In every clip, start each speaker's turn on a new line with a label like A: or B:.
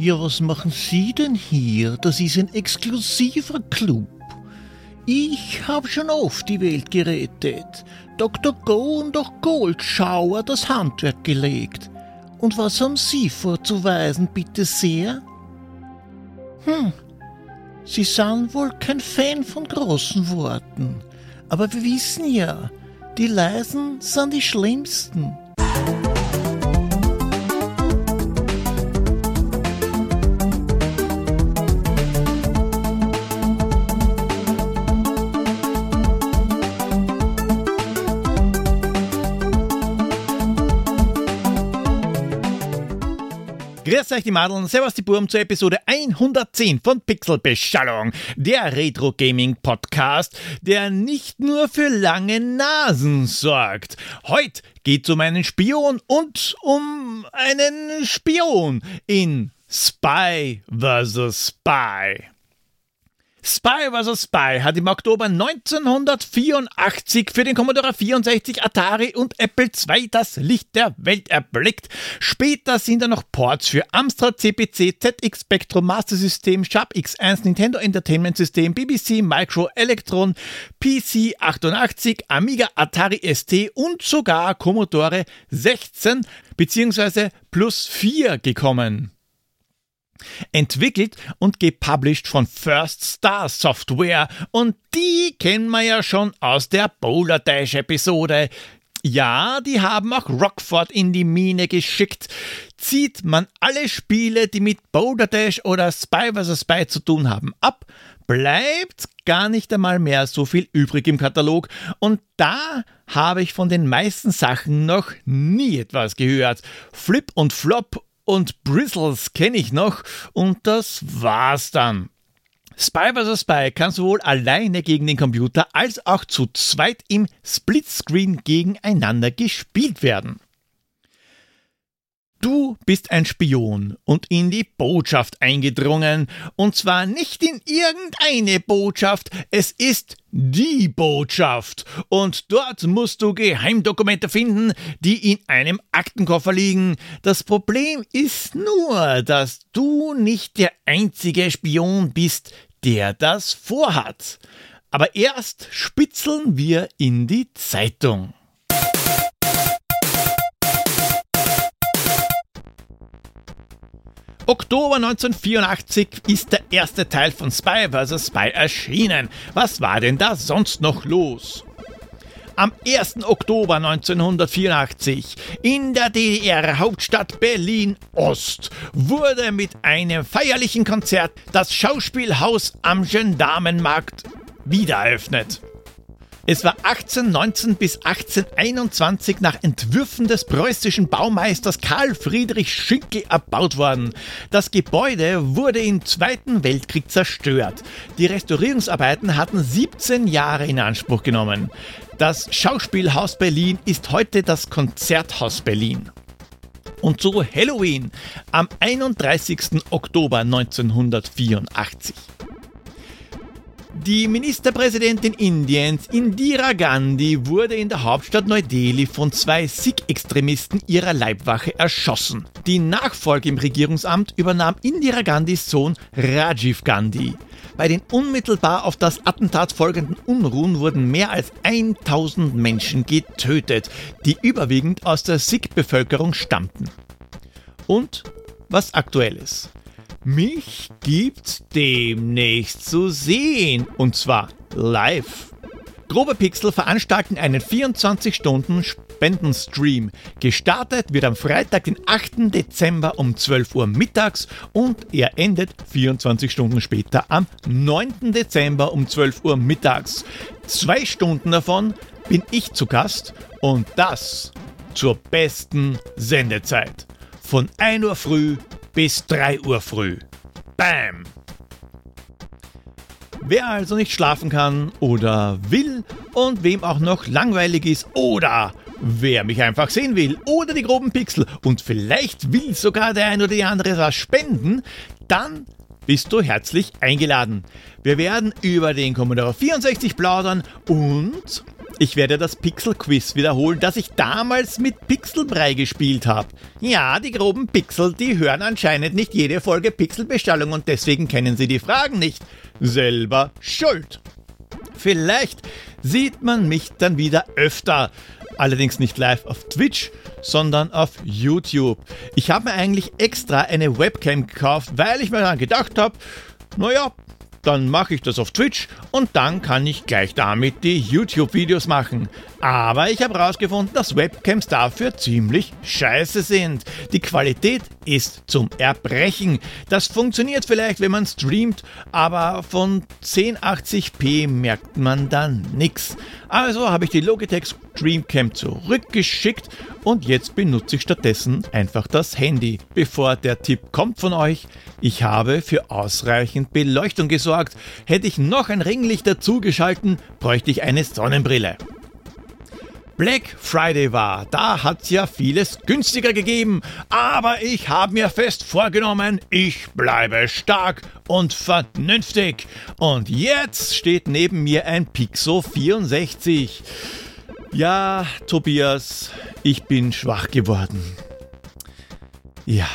A: Ja, was machen Sie denn hier? Das ist ein exklusiver Club. Ich habe schon oft die Welt gerettet. Dr. Go und auch Goldschauer das Handwerk gelegt. Und was haben Sie vorzuweisen, bitte sehr? Hm, Sie sind wohl kein Fan von großen Worten. Aber wir wissen ja, die leisen sind die schlimmsten.
B: Grüß euch die Madeln, servus die Burm zur Episode 110 von Pixelbeschallung, der Retro Gaming Podcast, der nicht nur für lange Nasen sorgt. Heute geht's um einen Spion und um einen Spion in Spy vs. Spy. Spy vs. Spy hat im Oktober 1984 für den Commodore 64, Atari und Apple II das Licht der Welt erblickt. Später sind da noch Ports für Amstrad CPC, ZX Spectrum, Master System, Sharp X1, Nintendo Entertainment System, BBC, Micro, Electron, PC 88, Amiga, Atari ST und sogar Commodore 16 bzw. plus 4 gekommen. Entwickelt und gepublished von First Star Software und die kennen wir ja schon aus der Bowler Dash Episode. Ja, die haben auch Rockford in die Mine geschickt. Zieht man alle Spiele, die mit Boulder Dash oder Spy vs. Spy zu tun haben, ab, bleibt gar nicht einmal mehr so viel übrig im Katalog. Und da habe ich von den meisten Sachen noch nie etwas gehört. Flip und Flop und Bristles kenne ich noch und das war's dann. Spy vs. Spy kann sowohl alleine gegen den Computer als auch zu zweit im Splitscreen gegeneinander gespielt werden. Du bist ein Spion und in die Botschaft eingedrungen. Und zwar nicht in irgendeine Botschaft, es ist die Botschaft. Und dort musst du Geheimdokumente finden, die in einem Aktenkoffer liegen. Das Problem ist nur, dass du nicht der einzige Spion bist, der das vorhat. Aber erst spitzeln wir in die Zeitung. Oktober 1984 ist der erste Teil von Spy vs. Spy erschienen. Was war denn da sonst noch los? Am 1. Oktober 1984 in der DDR-Hauptstadt Berlin-Ost wurde mit einem feierlichen Konzert das Schauspielhaus am Gendarmenmarkt wiedereröffnet. Es war 1819 bis 1821 nach Entwürfen des preußischen Baumeisters Karl Friedrich Schinkel erbaut worden. Das Gebäude wurde im Zweiten Weltkrieg zerstört. Die Restaurierungsarbeiten hatten 17 Jahre in Anspruch genommen. Das Schauspielhaus Berlin ist heute das Konzerthaus Berlin. Und zu Halloween am 31. Oktober 1984. Die Ministerpräsidentin Indiens, Indira Gandhi, wurde in der Hauptstadt Neu-Delhi von zwei Sikh-Extremisten ihrer Leibwache erschossen. Die Nachfolge im Regierungsamt übernahm Indira Gandhis Sohn Rajiv Gandhi. Bei den unmittelbar auf das Attentat folgenden Unruhen wurden mehr als 1000 Menschen getötet, die überwiegend aus der Sikh-Bevölkerung stammten. Und was aktuell ist. Mich gibt's demnächst zu sehen. Und zwar live. Grobe Pixel veranstalten einen 24-Stunden Spendenstream. Gestartet wird am Freitag, den 8. Dezember um 12 Uhr mittags und er endet 24 Stunden später am 9. Dezember um 12 Uhr mittags. Zwei Stunden davon bin ich zu Gast und das zur besten Sendezeit. Von 1 Uhr früh bis 3 Uhr früh. Bam! Wer also nicht schlafen kann oder will und wem auch noch langweilig ist oder wer mich einfach sehen will oder die groben Pixel und vielleicht will sogar der ein oder die andere was spenden, dann bist du herzlich eingeladen. Wir werden über den Commodore 64 plaudern und Ich werde das Pixel-Quiz wiederholen, das ich damals mit Pixelbrei gespielt habe. Ja, die groben Pixel, die hören anscheinend nicht jede Folge Pixelbestellung und deswegen kennen sie die Fragen nicht. Selber schuld. Vielleicht sieht man mich dann wieder öfter. Allerdings nicht live auf Twitch, sondern auf YouTube. Ich habe mir eigentlich extra eine Webcam gekauft, weil ich mir dann gedacht habe, naja, dann mache ich das auf Twitch und dann kann ich gleich damit die YouTube-Videos machen. Aber ich habe herausgefunden, dass Webcams dafür ziemlich scheiße sind. Die Qualität ist zum Erbrechen. Das funktioniert vielleicht, wenn man streamt, aber von 1080p merkt man dann nichts. Also habe ich die Logitech Streamcam zurückgeschickt und jetzt benutze ich stattdessen einfach das Handy. Bevor der Tipp kommt von euch, ich habe für ausreichend Beleuchtung gesorgt. Hätte ich noch ein Ringlicht dazugeschalten, bräuchte ich eine Sonnenbrille. Black Friday war, da hat's ja vieles günstiger gegeben, aber ich habe mir fest vorgenommen, ich bleibe stark und vernünftig. Und jetzt steht neben mir ein Pixo 64. Ja, Tobias, ich bin schwach geworden. Ja,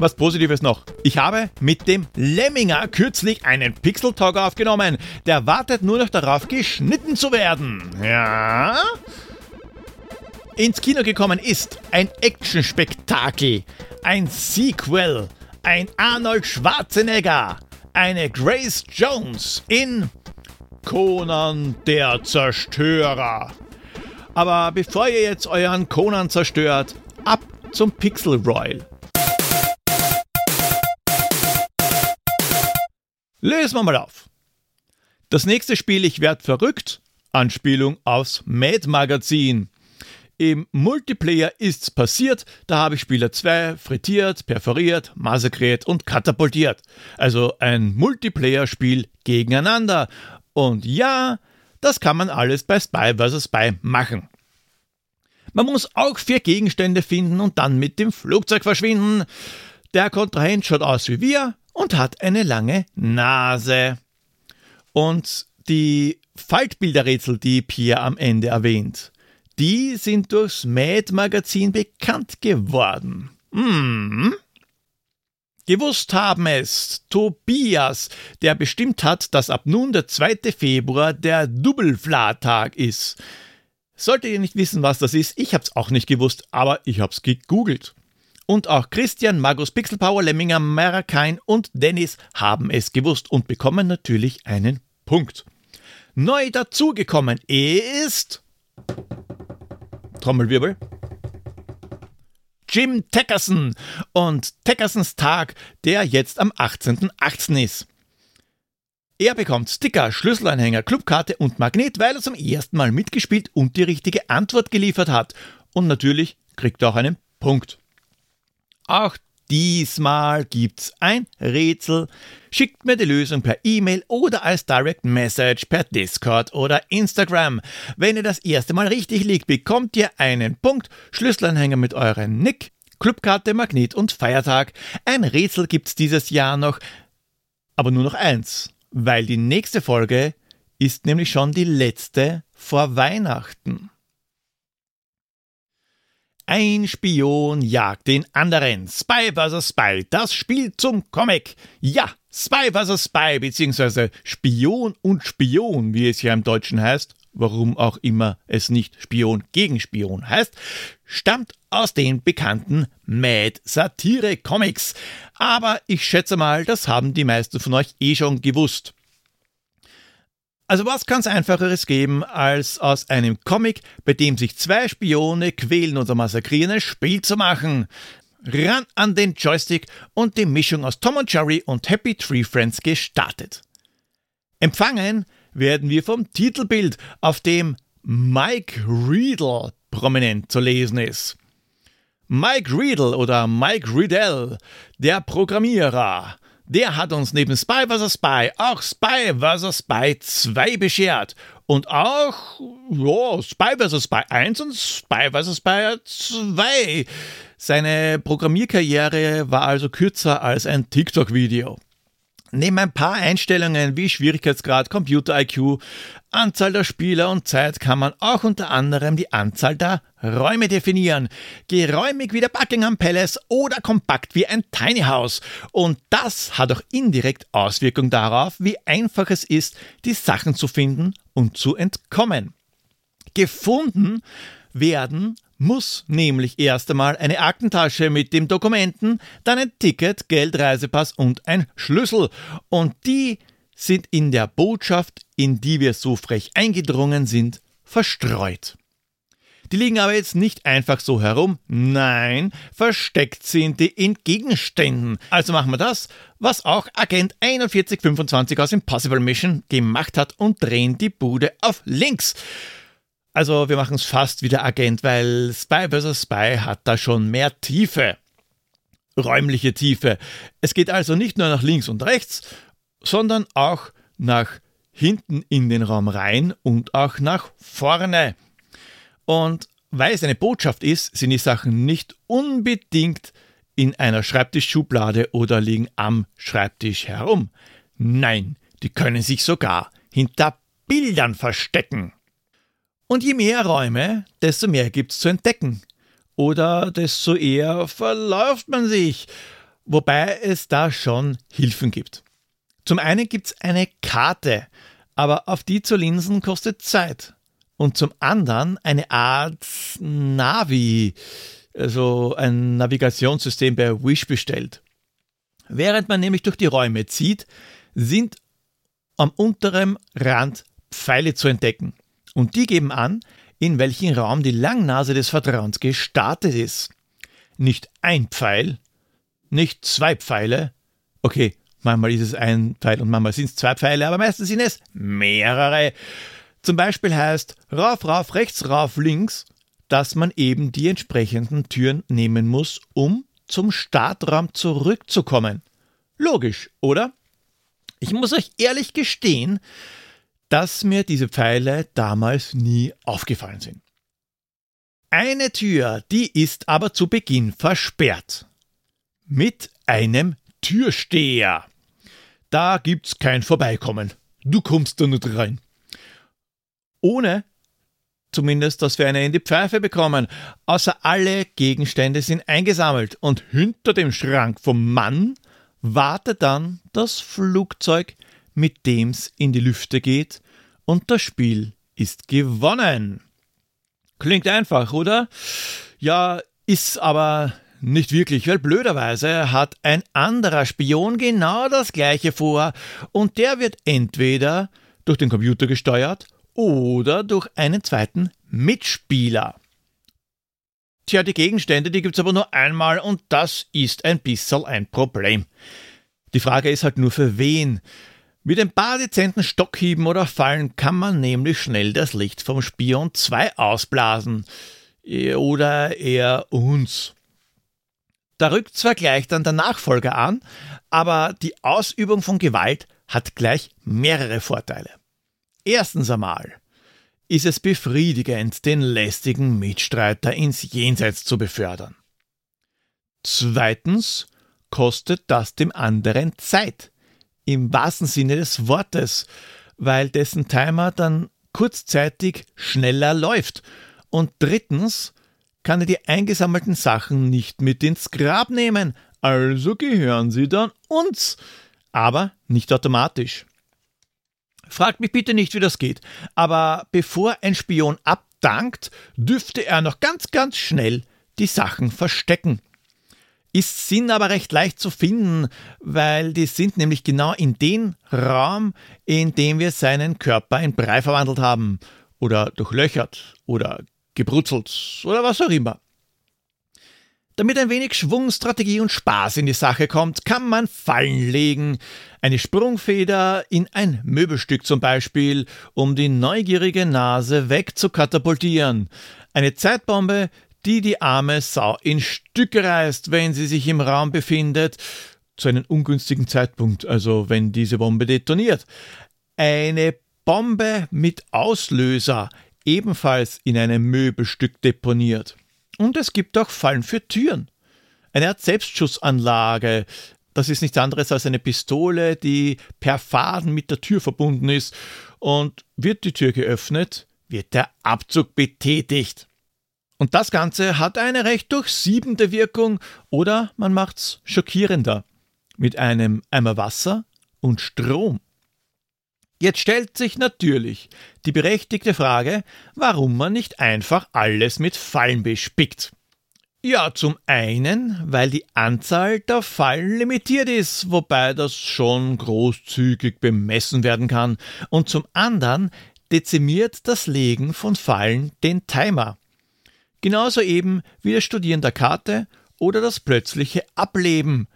B: was Positives noch. Ich habe mit dem Lemminger kürzlich einen Pixel Talk aufgenommen. Der wartet nur noch darauf, geschnitten zu werden. Ja? Ins Kino gekommen ist ein Actionspektakel, ein Sequel, ein Arnold Schwarzenegger, eine Grace Jones in Conan der Zerstörer. Aber bevor ihr jetzt euren Conan zerstört, ab zum Pixel Royal. Lösen wir mal auf. Das nächste Spiel Ich werd verrückt, Anspielung aufs Mad Magazin. Im Multiplayer ist's passiert, da habe ich Spieler 2 frittiert, perforiert, massakriert und katapultiert. Also ein Multiplayer-Spiel gegeneinander. Und ja, das kann man alles bei Spy vs. Spy machen. Man muss auch vier Gegenstände finden und dann mit dem Flugzeug verschwinden. Der Kontrahent schaut aus wie wir, und hat eine lange Nase. Und die Faltbilderrätsel, die Pierre am Ende erwähnt, die sind durchs Mad Magazin bekannt geworden. Hm. Gewusst haben es Tobias, der bestimmt hat, dass ab nun der 2. Februar der Doubelfla-Tag ist. Solltet ihr nicht wissen, was das ist, ich hab's auch nicht gewusst, aber ich hab's gegoogelt. Und auch Christian, Magus, Pixelpower, Lemminger, Marakain und Dennis haben es gewusst und bekommen natürlich einen Punkt. Neu dazugekommen ist. Trommelwirbel. Jim Teckerson und Teckersons Tag, der jetzt am 18.18. ist. Er bekommt Sticker, Schlüsselanhänger, Clubkarte und Magnet, weil er zum ersten Mal mitgespielt und die richtige Antwort geliefert hat. Und natürlich kriegt er auch einen Punkt. Auch diesmal gibt's ein Rätsel. Schickt mir die Lösung per E-Mail oder als Direct Message per Discord oder Instagram. Wenn ihr das erste Mal richtig liegt, bekommt ihr einen Punkt, Schlüsselanhänger mit eurem Nick, Clubkarte, Magnet und Feiertag. Ein Rätsel gibt's dieses Jahr noch, aber nur noch eins, weil die nächste Folge ist nämlich schon die letzte vor Weihnachten. Ein Spion jagt den anderen. Spy vs. Spy, das Spiel zum Comic. Ja, Spy vs. Spy, beziehungsweise Spion und Spion, wie es ja im Deutschen heißt, warum auch immer es nicht Spion gegen Spion heißt, stammt aus den bekannten Mad Satire Comics. Aber ich schätze mal, das haben die meisten von euch eh schon gewusst. Also was kann es einfacheres geben, als aus einem Comic, bei dem sich zwei Spione quälen oder massakrieren, ein Spiel zu machen? Ran an den Joystick und die Mischung aus Tom und Jerry und Happy Tree Friends gestartet. Empfangen werden wir vom Titelbild, auf dem Mike Riedel prominent zu lesen ist. Mike Riedel oder Mike Riedel, der Programmierer, der hat uns neben Spy vs. Spy auch Spy vs. Spy 2 beschert. Und auch ja, Spy vs. Spy 1 und Spy vs. Spy 2. Seine Programmierkarriere war also kürzer als ein TikTok-Video. Neben ein paar Einstellungen wie Schwierigkeitsgrad, Computer-IQ, Anzahl der Spieler und Zeit kann man auch unter anderem die Anzahl der Räume definieren. Geräumig wie der Buckingham Palace oder kompakt wie ein Tiny House. Und das hat auch indirekt Auswirkungen darauf, wie einfach es ist, die Sachen zu finden und zu entkommen. Gefunden werden muss nämlich erst einmal eine Aktentasche mit dem Dokumenten, dann ein Ticket, Geld, Reisepass und ein Schlüssel. Und die sind in der Botschaft, in die wir so frech eingedrungen sind, verstreut. Die liegen aber jetzt nicht einfach so herum, nein, versteckt sind die in Gegenständen. Also machen wir das, was auch Agent 4125 aus Impossible Mission gemacht hat und drehen die Bude auf links. Also wir machen es fast wie der Agent, weil Spy vs. Spy hat da schon mehr Tiefe. Räumliche Tiefe. Es geht also nicht nur nach links und rechts, sondern auch nach hinten in den Raum rein und auch nach vorne. Und weil es eine Botschaft ist, sind die Sachen nicht unbedingt in einer Schreibtischschublade oder liegen am Schreibtisch herum. Nein, die können sich sogar hinter Bildern verstecken. Und je mehr Räume, desto mehr gibt's zu entdecken. Oder desto eher verläuft man sich. Wobei es da schon Hilfen gibt. Zum einen gibt's eine Karte, aber auf die zu linsen kostet Zeit. Und zum anderen eine Art Navi, also ein Navigationssystem bei Wish bestellt. Während man nämlich durch die Räume zieht, sind am unteren Rand Pfeile zu entdecken. Und die geben an, in welchem Raum die Langnase des Vertrauens gestartet ist. Nicht ein Pfeil, nicht zwei Pfeile. Okay, manchmal ist es ein Pfeil und manchmal sind es zwei Pfeile, aber meistens sind es mehrere. Zum Beispiel heißt rauf, rauf, rechts, rauf, links, dass man eben die entsprechenden Türen nehmen muss, um zum Startraum zurückzukommen. Logisch, oder? Ich muss euch ehrlich gestehen, dass mir diese Pfeile damals nie aufgefallen sind. Eine Tür, die ist aber zu Beginn versperrt. Mit einem Türsteher. Da gibt's kein Vorbeikommen. Du kommst da nicht rein. Ohne zumindest, dass wir eine in die Pfeife bekommen. Außer alle Gegenstände sind eingesammelt und hinter dem Schrank vom Mann wartet dann das Flugzeug mit dem's in die Lüfte geht und das Spiel ist gewonnen. Klingt einfach, oder? Ja, ist aber nicht wirklich, weil blöderweise hat ein anderer Spion genau das gleiche vor und der wird entweder durch den Computer gesteuert oder durch einen zweiten Mitspieler. Tja, die Gegenstände, die gibt's aber nur einmal und das ist ein bisschen ein Problem. Die Frage ist halt nur für wen. Mit ein paar dezenten Stockhieben oder Fallen kann man nämlich schnell das Licht vom Spion 2 ausblasen. Oder eher uns. Da rückt zwar gleich dann der Nachfolger an, aber die Ausübung von Gewalt hat gleich mehrere Vorteile. Erstens einmal ist es befriedigend, den lästigen Mitstreiter ins Jenseits zu befördern. Zweitens kostet das dem anderen Zeit im wahrsten Sinne des Wortes, weil dessen Timer dann kurzzeitig schneller läuft. Und drittens kann er die eingesammelten Sachen nicht mit ins Grab nehmen, also gehören sie dann uns, aber nicht automatisch. Fragt mich bitte nicht, wie das geht, aber bevor ein Spion abdankt, dürfte er noch ganz, ganz schnell die Sachen verstecken ist, sind aber recht leicht zu finden, weil die sind nämlich genau in den Raum, in dem wir seinen Körper in Brei verwandelt haben oder durchlöchert oder gebrutzelt oder was auch immer. Damit ein wenig Schwung, Strategie und Spaß in die Sache kommt, kann man Fallen legen. Eine Sprungfeder in ein Möbelstück zum Beispiel, um die neugierige Nase wegzukatapultieren. Eine Zeitbombe, die die arme Sau in Stücke reißt, wenn sie sich im Raum befindet, zu einem ungünstigen Zeitpunkt, also wenn diese Bombe detoniert. Eine Bombe mit Auslöser, ebenfalls in einem Möbelstück deponiert. Und es gibt auch Fallen für Türen. Eine Art Selbstschussanlage, Das ist nichts anderes als eine Pistole, die per Faden mit der Tür verbunden ist. Und wird die Tür geöffnet, wird der Abzug betätigt. Und das Ganze hat eine recht durchsiebende Wirkung oder man macht's schockierender. Mit einem Eimer Wasser und Strom. Jetzt stellt sich natürlich die berechtigte Frage, warum man nicht einfach alles mit Fallen bespickt. Ja, zum einen, weil die Anzahl der Fallen limitiert ist, wobei das schon großzügig bemessen werden kann, und zum anderen dezimiert das Legen von Fallen den Timer. Genauso eben wie das Studieren der Karte oder das plötzliche Ableben.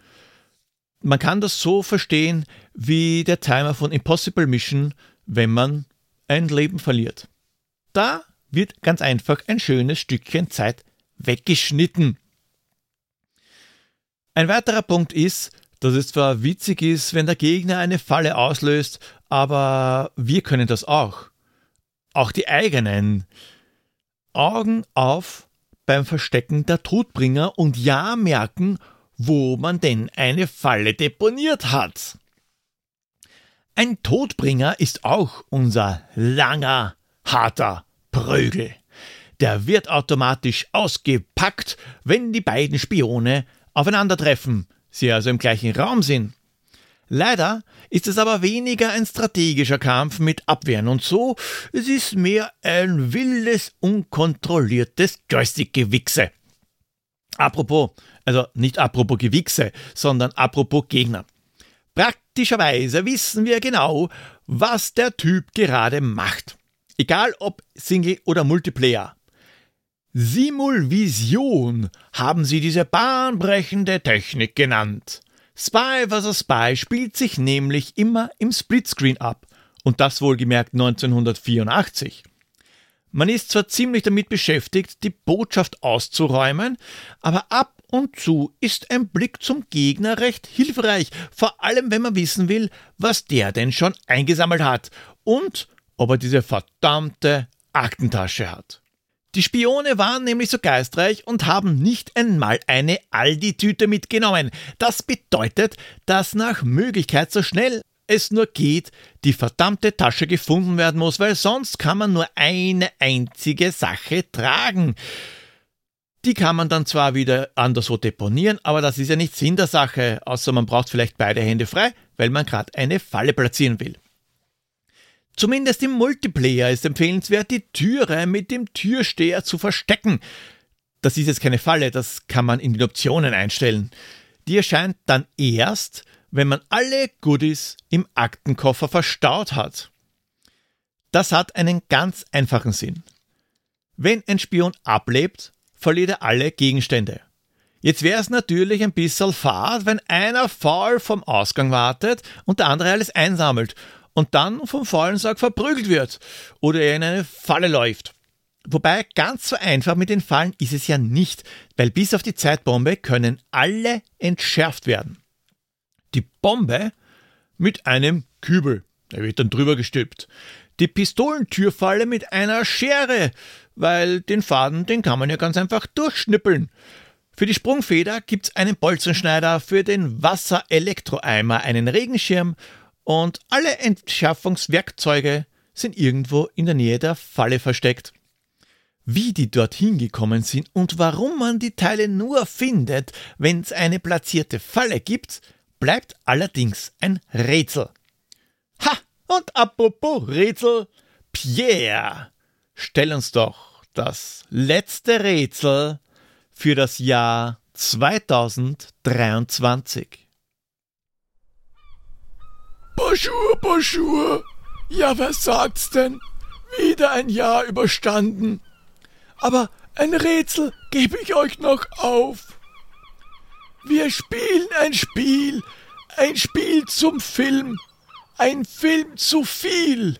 B: Man kann das so verstehen wie der Timer von Impossible Mission, wenn man ein Leben verliert. Da wird ganz einfach ein schönes Stückchen Zeit weggeschnitten. Ein weiterer Punkt ist, dass es zwar witzig ist, wenn der Gegner eine Falle auslöst, aber wir können das auch. Auch die eigenen. Augen auf beim Verstecken der Todbringer und ja merken, wo man denn eine Falle deponiert hat. Ein Todbringer ist auch unser langer, harter Prügel der wird automatisch ausgepackt, wenn die beiden Spione aufeinandertreffen, sie also im gleichen Raum sind. Leider ist es aber weniger ein strategischer Kampf mit Abwehren und so, es ist mehr ein wildes, unkontrolliertes Joystick-Gewichse. Apropos, also nicht apropos Gewichse, sondern apropos Gegner. Praktischerweise wissen wir genau, was der Typ gerade macht. Egal ob Single oder Multiplayer. Simulvision haben sie diese bahnbrechende Technik genannt. Spy vs. Spy spielt sich nämlich immer im Splitscreen ab und das wohlgemerkt 1984. Man ist zwar ziemlich damit beschäftigt, die Botschaft auszuräumen, aber ab und zu ist ein Blick zum Gegner recht hilfreich, vor allem wenn man wissen will, was der denn schon eingesammelt hat und ob er diese verdammte Aktentasche hat. Die Spione waren nämlich so geistreich und haben nicht einmal eine Aldi-Tüte mitgenommen. Das bedeutet, dass nach Möglichkeit so schnell es nur geht, die verdammte Tasche gefunden werden muss, weil sonst kann man nur eine einzige Sache tragen. Die kann man dann zwar wieder anderswo deponieren, aber das ist ja nicht Sinn der Sache, außer man braucht vielleicht beide Hände frei, weil man gerade eine Falle platzieren will. Zumindest im Multiplayer ist empfehlenswert, die Türe mit dem Türsteher zu verstecken. Das ist jetzt keine Falle, das kann man in den Optionen einstellen. Die erscheint dann erst, wenn man alle Goodies im Aktenkoffer verstaut hat. Das hat einen ganz einfachen Sinn. Wenn ein Spion ablebt, verliert er alle Gegenstände. Jetzt wäre es natürlich ein bisschen fad, wenn einer faul vom Ausgang wartet und der andere alles einsammelt und dann vom faulen verprügelt wird oder er in eine Falle läuft. Wobei ganz so einfach mit den Fallen ist es ja nicht, weil bis auf die Zeitbombe können alle entschärft werden. Die Bombe mit einem Kübel, der wird dann drüber gestülpt. Die Pistolentürfalle mit einer Schere, weil den Faden, den kann man ja ganz einfach durchschnippeln. Für die Sprungfeder gibt's einen Bolzenschneider, für den Wasserelektroeimer einen Regenschirm und alle Entschärfungswerkzeuge sind irgendwo in der Nähe der Falle versteckt. Wie die dorthin gekommen sind und warum man die Teile nur findet, wenn es eine platzierte Falle gibt, bleibt allerdings ein Rätsel. Ha! Und apropos Rätsel, Pierre, stell uns doch das letzte Rätsel für das Jahr 2023.
C: Bonjour, bonjour. Ja, wer sagt's denn? Wieder ein Jahr überstanden. Aber ein Rätsel gebe ich euch noch auf. Wir spielen ein Spiel, ein Spiel zum Film, ein Film zu viel,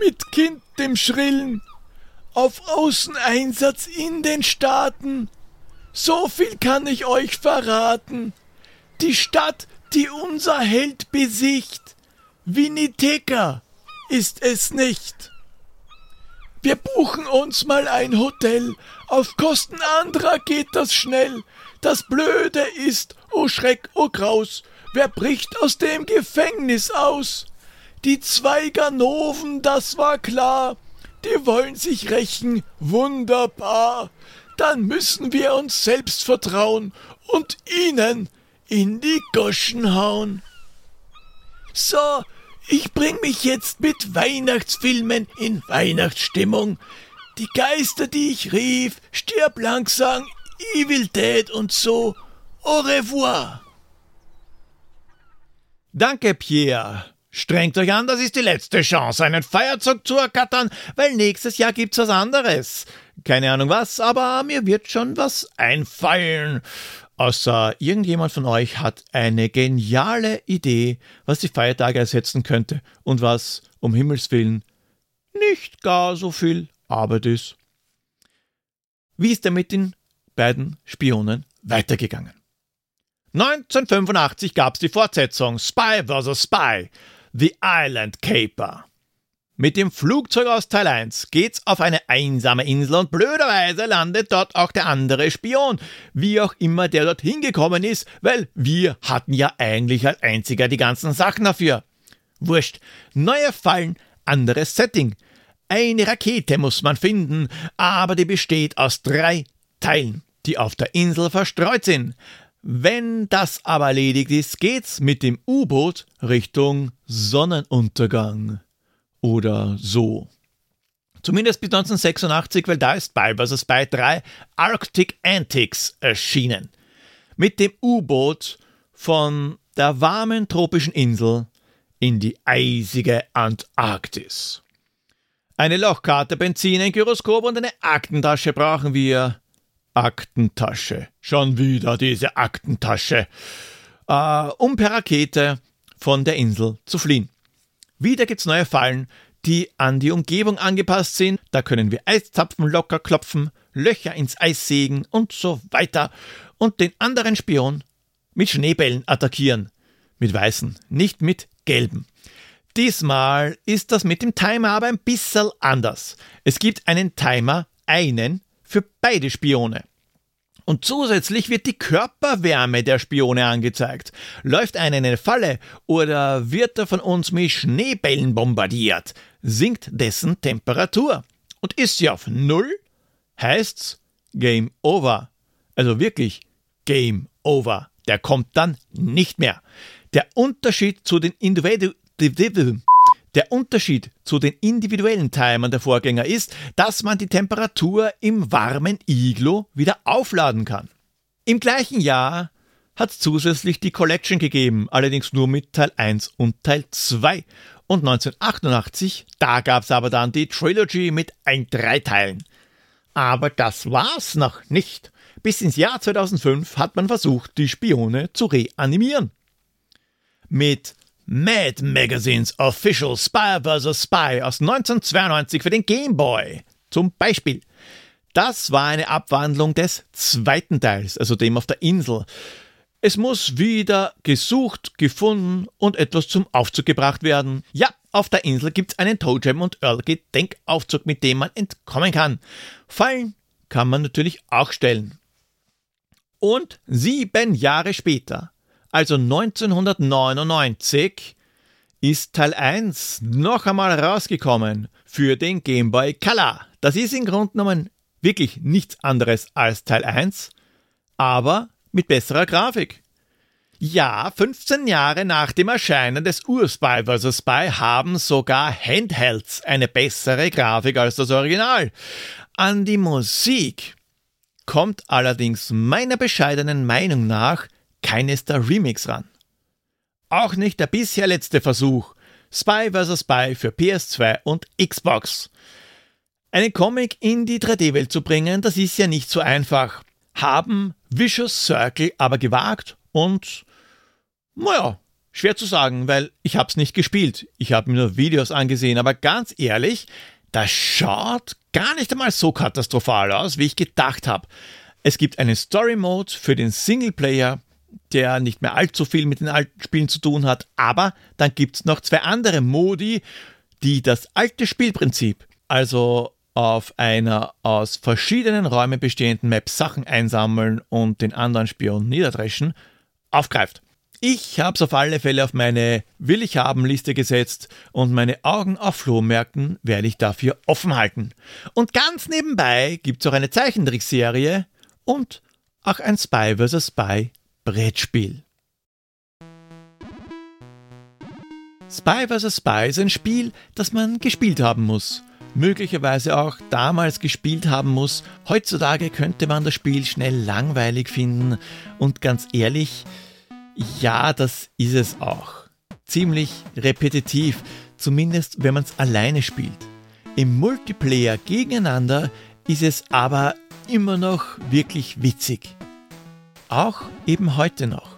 C: mit Kind dem Schrillen, auf Außeneinsatz in den Staaten. So viel kann ich euch verraten. Die Stadt, die unser Held besicht, Winiteka ist es nicht. Wir buchen uns mal ein Hotel. Auf Kosten anderer geht das schnell. Das Blöde ist, o oh Schreck, o oh Graus, wer bricht aus dem Gefängnis aus? Die zwei Ganoven, das war klar, die wollen sich rächen, wunderbar. Dann müssen wir uns selbst vertrauen und ihnen in die Goschen hauen. So, ich bring mich jetzt mit Weihnachtsfilmen in Weihnachtsstimmung. Die Geister, die ich rief, stirb langsam, Evil Dead und so. Au revoir.
B: Danke, Pierre. Strengt euch an, das ist die letzte Chance, einen Feuerzug zu ergattern, weil nächstes Jahr gibt's was anderes. Keine Ahnung was, aber mir wird schon was einfallen. Außer irgendjemand von euch hat eine geniale Idee, was die Feiertage ersetzen könnte und was, um Himmels willen, nicht gar so viel Arbeit ist. Wie ist er mit den beiden Spionen weitergegangen? 1985 gab es die Fortsetzung Spy vs. Spy, The Island Caper. Mit dem Flugzeug aus Teil 1 geht's auf eine einsame Insel und blöderweise landet dort auch der andere Spion, wie auch immer der dort hingekommen ist, weil wir hatten ja eigentlich als einziger die ganzen Sachen dafür. Wurscht, neue Fallen, anderes Setting. Eine Rakete muss man finden, aber die besteht aus drei Teilen, die auf der Insel verstreut sind. Wenn das aber erledigt ist, geht's mit dem U-Boot Richtung Sonnenuntergang oder so. Zumindest bis 1986, weil da ist Spy vs. Spy 3 Arctic Antics erschienen. Mit dem U-Boot von der warmen tropischen Insel in die eisige Antarktis. Eine Lochkarte, Benzin, ein Gyroskop und eine Aktentasche brauchen wir. Aktentasche. Schon wieder diese Aktentasche. Äh, um per Rakete von der Insel zu fliehen. Wieder gibt's neue Fallen, die an die Umgebung angepasst sind. Da können wir Eiszapfen locker klopfen, Löcher ins Eis sägen und so weiter und den anderen Spion mit Schneebällen attackieren. Mit weißen, nicht mit gelben. Diesmal ist das mit dem Timer aber ein bisschen anders. Es gibt einen Timer, einen für beide Spione. Und zusätzlich wird die Körperwärme der Spione angezeigt. Läuft einer in eine Falle oder wird er von uns mit Schneebällen bombardiert, sinkt dessen Temperatur. Und ist sie auf Null, heißt's Game Over. Also wirklich Game Over. Der kommt dann nicht mehr. Der Unterschied zu den Individu der Unterschied zu den individuellen Timern der Vorgänger ist, dass man die Temperatur im warmen Iglo wieder aufladen kann. Im gleichen Jahr hat es zusätzlich die Collection gegeben, allerdings nur mit Teil 1 und Teil 2. Und 1988, da gab es aber dann die Trilogy mit ein drei Teilen. Aber das war's noch nicht. Bis ins Jahr 2005 hat man versucht, die Spione zu reanimieren. Mit Mad Magazines Official Spy vs. Spy aus 1992 für den Game Boy. Zum Beispiel. Das war eine Abwandlung des zweiten Teils, also dem auf der Insel. Es muss wieder gesucht, gefunden und etwas zum Aufzug gebracht werden. Ja, auf der Insel gibt's einen Toe und Earl Gedenkaufzug, mit dem man entkommen kann. Fallen kann man natürlich auch stellen. Und sieben Jahre später also 1999, ist Teil 1 noch einmal rausgekommen für den Game Boy Color. Das ist im Grunde genommen wirklich nichts anderes als Teil 1, aber mit besserer Grafik. Ja, 15 Jahre nach dem Erscheinen des Ur-Spy vs. Spy haben sogar Handhelds eine bessere Grafik als das Original. An die Musik kommt allerdings meiner bescheidenen Meinung nach keines der Remix ran. Auch nicht der bisher letzte Versuch, Spy vs. Spy für PS2 und Xbox. Einen Comic in die 3D-Welt zu bringen, das ist ja nicht so einfach. Haben Vicious Circle aber gewagt und, naja, schwer zu sagen, weil ich hab's nicht gespielt. Ich habe mir nur Videos angesehen, aber ganz ehrlich, das schaut gar nicht einmal so katastrophal aus, wie ich gedacht habe. Es gibt einen Story Mode für den Singleplayer, der nicht mehr allzu viel mit den alten Spielen zu tun hat. Aber dann gibt es noch zwei andere Modi, die das alte Spielprinzip, also auf einer aus verschiedenen Räumen bestehenden Map Sachen einsammeln und den anderen Spion niederdreschen, aufgreift. Ich habe es auf alle Fälle auf meine Will ich haben Liste gesetzt und meine Augen auf Flohmärkten werde ich dafür offen halten. Und ganz nebenbei gibt es auch eine Zeichentrickserie und auch ein Spy vs. Spy Brettspiel. Spy vs. Spy ist ein Spiel, das man gespielt haben muss. Möglicherweise auch damals gespielt haben muss. Heutzutage könnte man das Spiel schnell langweilig finden. Und ganz ehrlich, ja, das ist es auch. Ziemlich repetitiv, zumindest wenn man es alleine spielt. Im Multiplayer gegeneinander ist es aber immer noch wirklich witzig. Auch eben heute noch.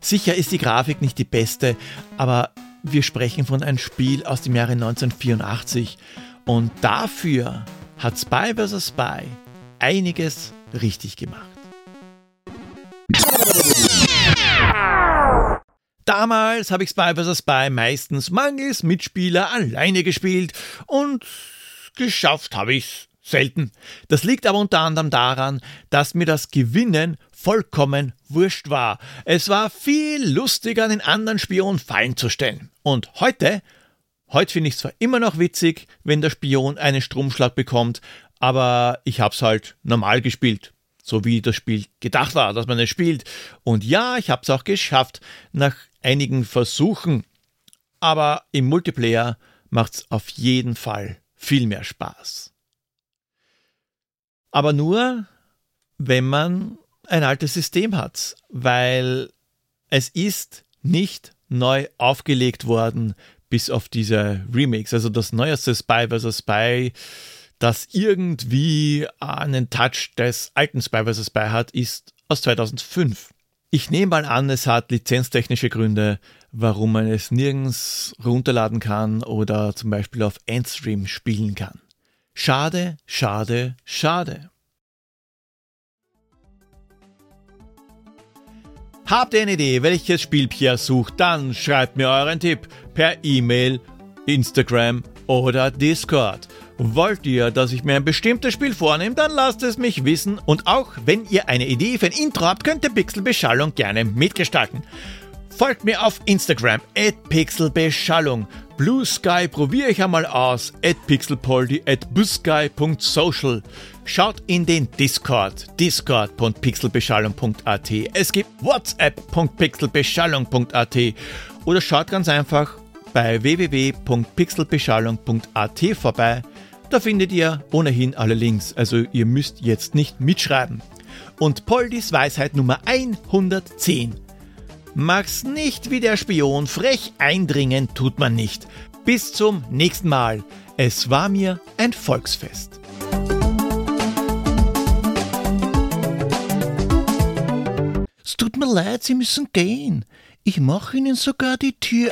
B: Sicher ist die Grafik nicht die beste, aber wir sprechen von einem Spiel aus dem Jahre 1984 und dafür hat Spy vs. Spy einiges richtig gemacht. Damals habe ich Spy vs. Spy meistens mangels Mitspieler alleine gespielt und geschafft habe ich's selten. Das liegt aber unter anderem daran, dass mir das Gewinnen vollkommen wurscht war. Es war viel lustiger, den anderen Spion fallen zu stellen. Und heute, heute finde ich es zwar immer noch witzig, wenn der Spion einen Stromschlag bekommt, aber ich habe es halt normal gespielt so wie das Spiel gedacht war, dass man es spielt. Und ja, ich habe es auch geschafft nach einigen Versuchen. Aber im Multiplayer macht es auf jeden Fall viel mehr Spaß. Aber nur, wenn man ein altes System hat, weil es ist nicht neu aufgelegt worden bis auf diese Remakes. Also das neueste Spy vs. Spy das irgendwie einen Touch des alten Spy vs. Spy hat, ist aus 2005. Ich nehme mal an, es hat lizenztechnische Gründe, warum man es nirgends runterladen kann oder zum Beispiel auf Endstream spielen kann. Schade, schade, schade. Habt ihr eine Idee, welches Spiel Pierre sucht? Dann schreibt mir euren Tipp per E-Mail, Instagram oder Discord. Wollt ihr, dass ich mir ein bestimmtes Spiel vornehme, dann lasst es mich wissen. Und auch wenn ihr eine Idee für ein Intro habt, könnt ihr Pixelbeschallung gerne mitgestalten. Folgt mir auf Instagram, pixelbeschallung. Blue Sky probiere ich einmal aus, at pixelpoldi, at bussky.social. Schaut in den Discord, discord.pixelbeschallung.at. Es gibt whatsapp.pixelbeschallung.at oder schaut ganz einfach bei www.pixelbeschallung.at vorbei da findet ihr ohnehin alle Links, also ihr müsst jetzt nicht mitschreiben. Und Poldis Weisheit Nummer 110. Mach's nicht wie der Spion, frech eindringen tut man nicht. Bis zum nächsten Mal. Es war mir ein Volksfest.
A: Es tut mir leid, Sie müssen gehen. Ich mache Ihnen sogar die Tür.